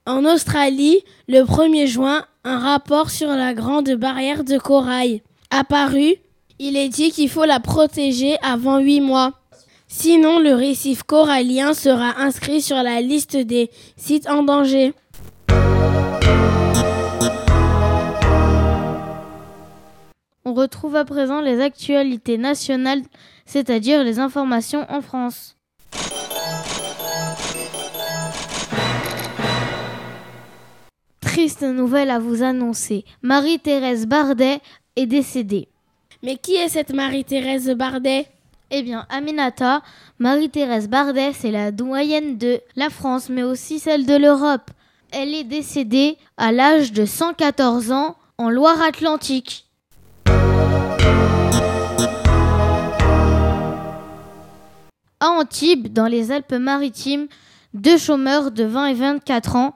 En Australie, le 1er juin, un rapport sur la grande barrière de corail apparu. Il est dit qu'il faut la protéger avant 8 mois. Sinon, le récif corallien sera inscrit sur la liste des sites en danger. On retrouve à présent les actualités nationales, c'est-à-dire les informations en France. Triste nouvelle à vous annoncer. Marie-Thérèse Bardet est décédée. Mais qui est cette Marie-Thérèse Bardet? Eh bien, Aminata, Marie-Thérèse Bardès est la doyenne de la France, mais aussi celle de l'Europe. Elle est décédée à l'âge de 114 ans en Loire-Atlantique. À Antibes, dans les Alpes-Maritimes, deux chômeurs de 20 et 24 ans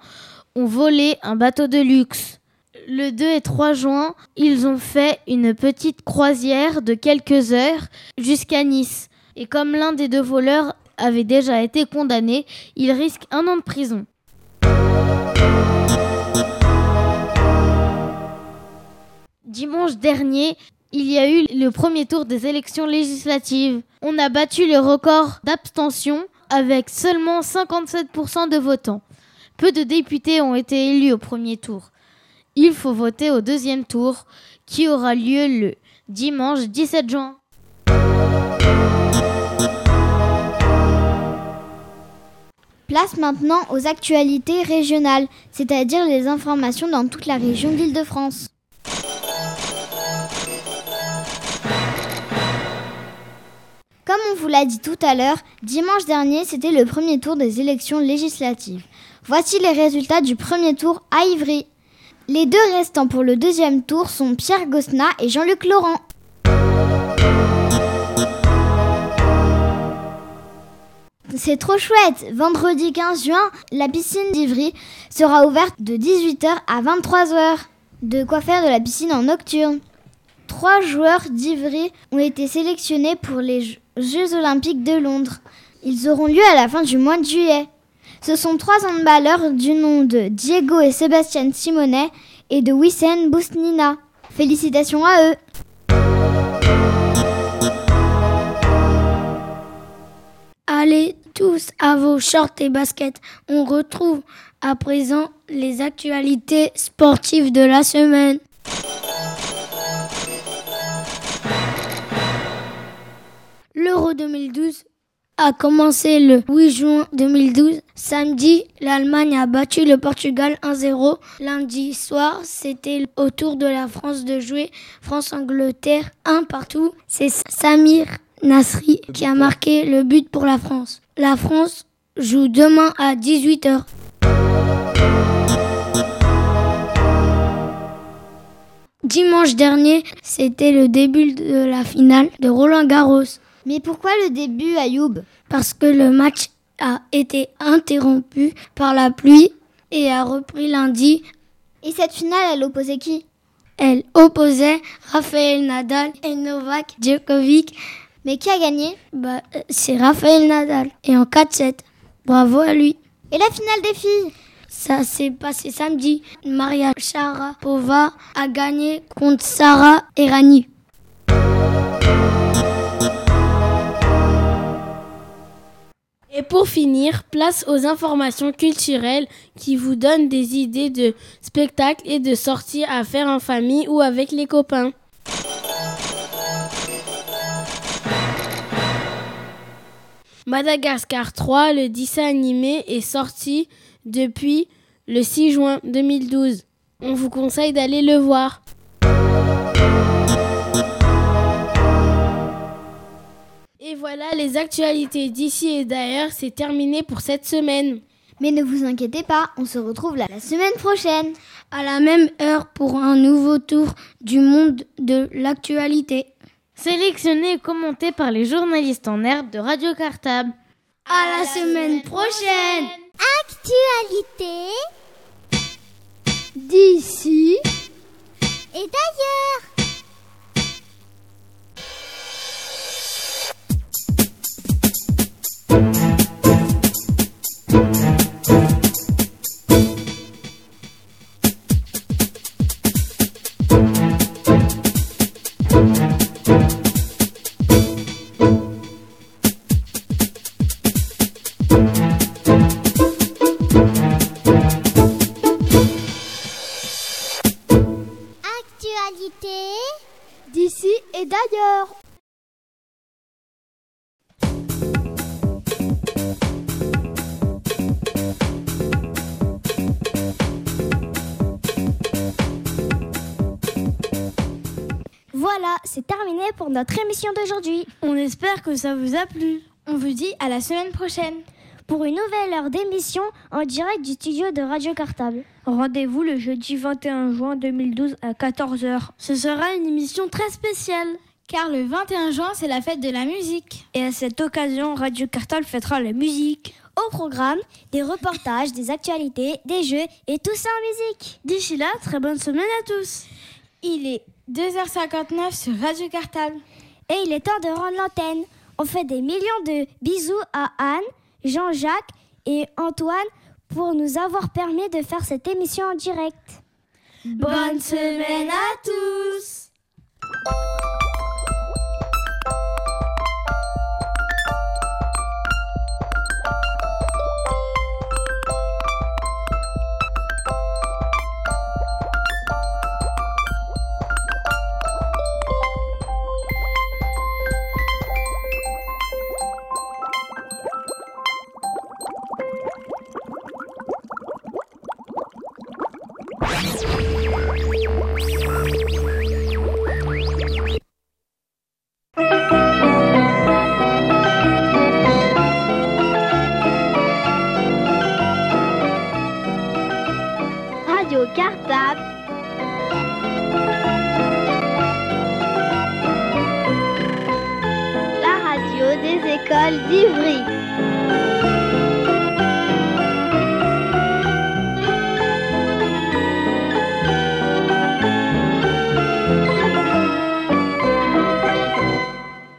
volé un bateau de luxe. Le 2 et 3 juin, ils ont fait une petite croisière de quelques heures jusqu'à Nice. Et comme l'un des deux voleurs avait déjà été condamné, il risque un an de prison. Dimanche dernier, il y a eu le premier tour des élections législatives. On a battu le record d'abstention avec seulement 57% de votants. Peu de députés ont été élus au premier tour. Il faut voter au deuxième tour qui aura lieu le dimanche 17 juin. Place maintenant aux actualités régionales, c'est-à-dire les informations dans toute la région d'Île-de-France. Comme on vous l'a dit tout à l'heure, dimanche dernier, c'était le premier tour des élections législatives. Voici les résultats du premier tour à Ivry. Les deux restants pour le deuxième tour sont Pierre Gosna et Jean-Luc Laurent. C'est trop chouette Vendredi 15 juin, la piscine d'Ivry sera ouverte de 18h à 23h. De quoi faire de la piscine en nocturne. Trois joueurs d'Ivry ont été sélectionnés pour les Jeux olympiques de Londres. Ils auront lieu à la fin du mois de juillet. Ce sont trois handballeurs du nom de Diego et Sébastien Simonet et de Wissen Bousnina. Félicitations à eux Allez tous à vos shorts et baskets. On retrouve à présent les actualités sportives de la semaine. L'Euro 2012 a commencé le 8 juin 2012. Samedi, l'Allemagne a battu le Portugal 1-0. Lundi soir, c'était au tour de la France de jouer France-Angleterre 1 partout. C'est Samir Nasri qui a marqué le but pour la France. La France joue demain à 18h. Dimanche dernier, c'était le début de la finale de Roland Garros. Mais pourquoi le début, Ayoub? Parce que le match a été interrompu par la pluie et a repris lundi. Et cette finale, elle opposait qui? Elle opposait Rafael Nadal et Novak Djokovic. Mais qui a gagné? Bah, C'est Rafael Nadal. Et en 4-7. Bravo à lui. Et la finale des filles? Ça s'est passé samedi. Maria Sharapova a gagné contre Sarah Errani. Pour finir, place aux informations culturelles qui vous donnent des idées de spectacles et de sorties à faire en famille ou avec les copains. Madagascar 3, le dessin animé, est sorti depuis le 6 juin 2012. On vous conseille d'aller le voir. Et voilà, les actualités d'ici et d'ailleurs, c'est terminé pour cette semaine. Mais ne vous inquiétez pas, on se retrouve la semaine prochaine. À la même heure pour un nouveau tour du monde de l'actualité. Sélectionné et commenté par les journalistes en herbe de Radio Cartable. À la semaine prochaine. Actualité d'ici et d'ailleurs. C'est terminé pour notre émission d'aujourd'hui. On espère que ça vous a plu. On vous dit à la semaine prochaine pour une nouvelle heure d'émission en direct du studio de Radio Cartable. Rendez-vous le jeudi 21 juin 2012 à 14h. Ce sera une émission très spéciale. Car le 21 juin, c'est la fête de la musique. Et à cette occasion, Radio Cartable fêtera la musique. Au programme, des reportages, des actualités, des jeux et tout ça en musique. D'ici là, très bonne semaine à tous. Il est 2h59 sur Radio Cartable. Et il est temps de rendre l'antenne. On fait des millions de bisous à Anne, Jean-Jacques et Antoine pour nous avoir permis de faire cette émission en direct. Bonne semaine à tous d'Ivry.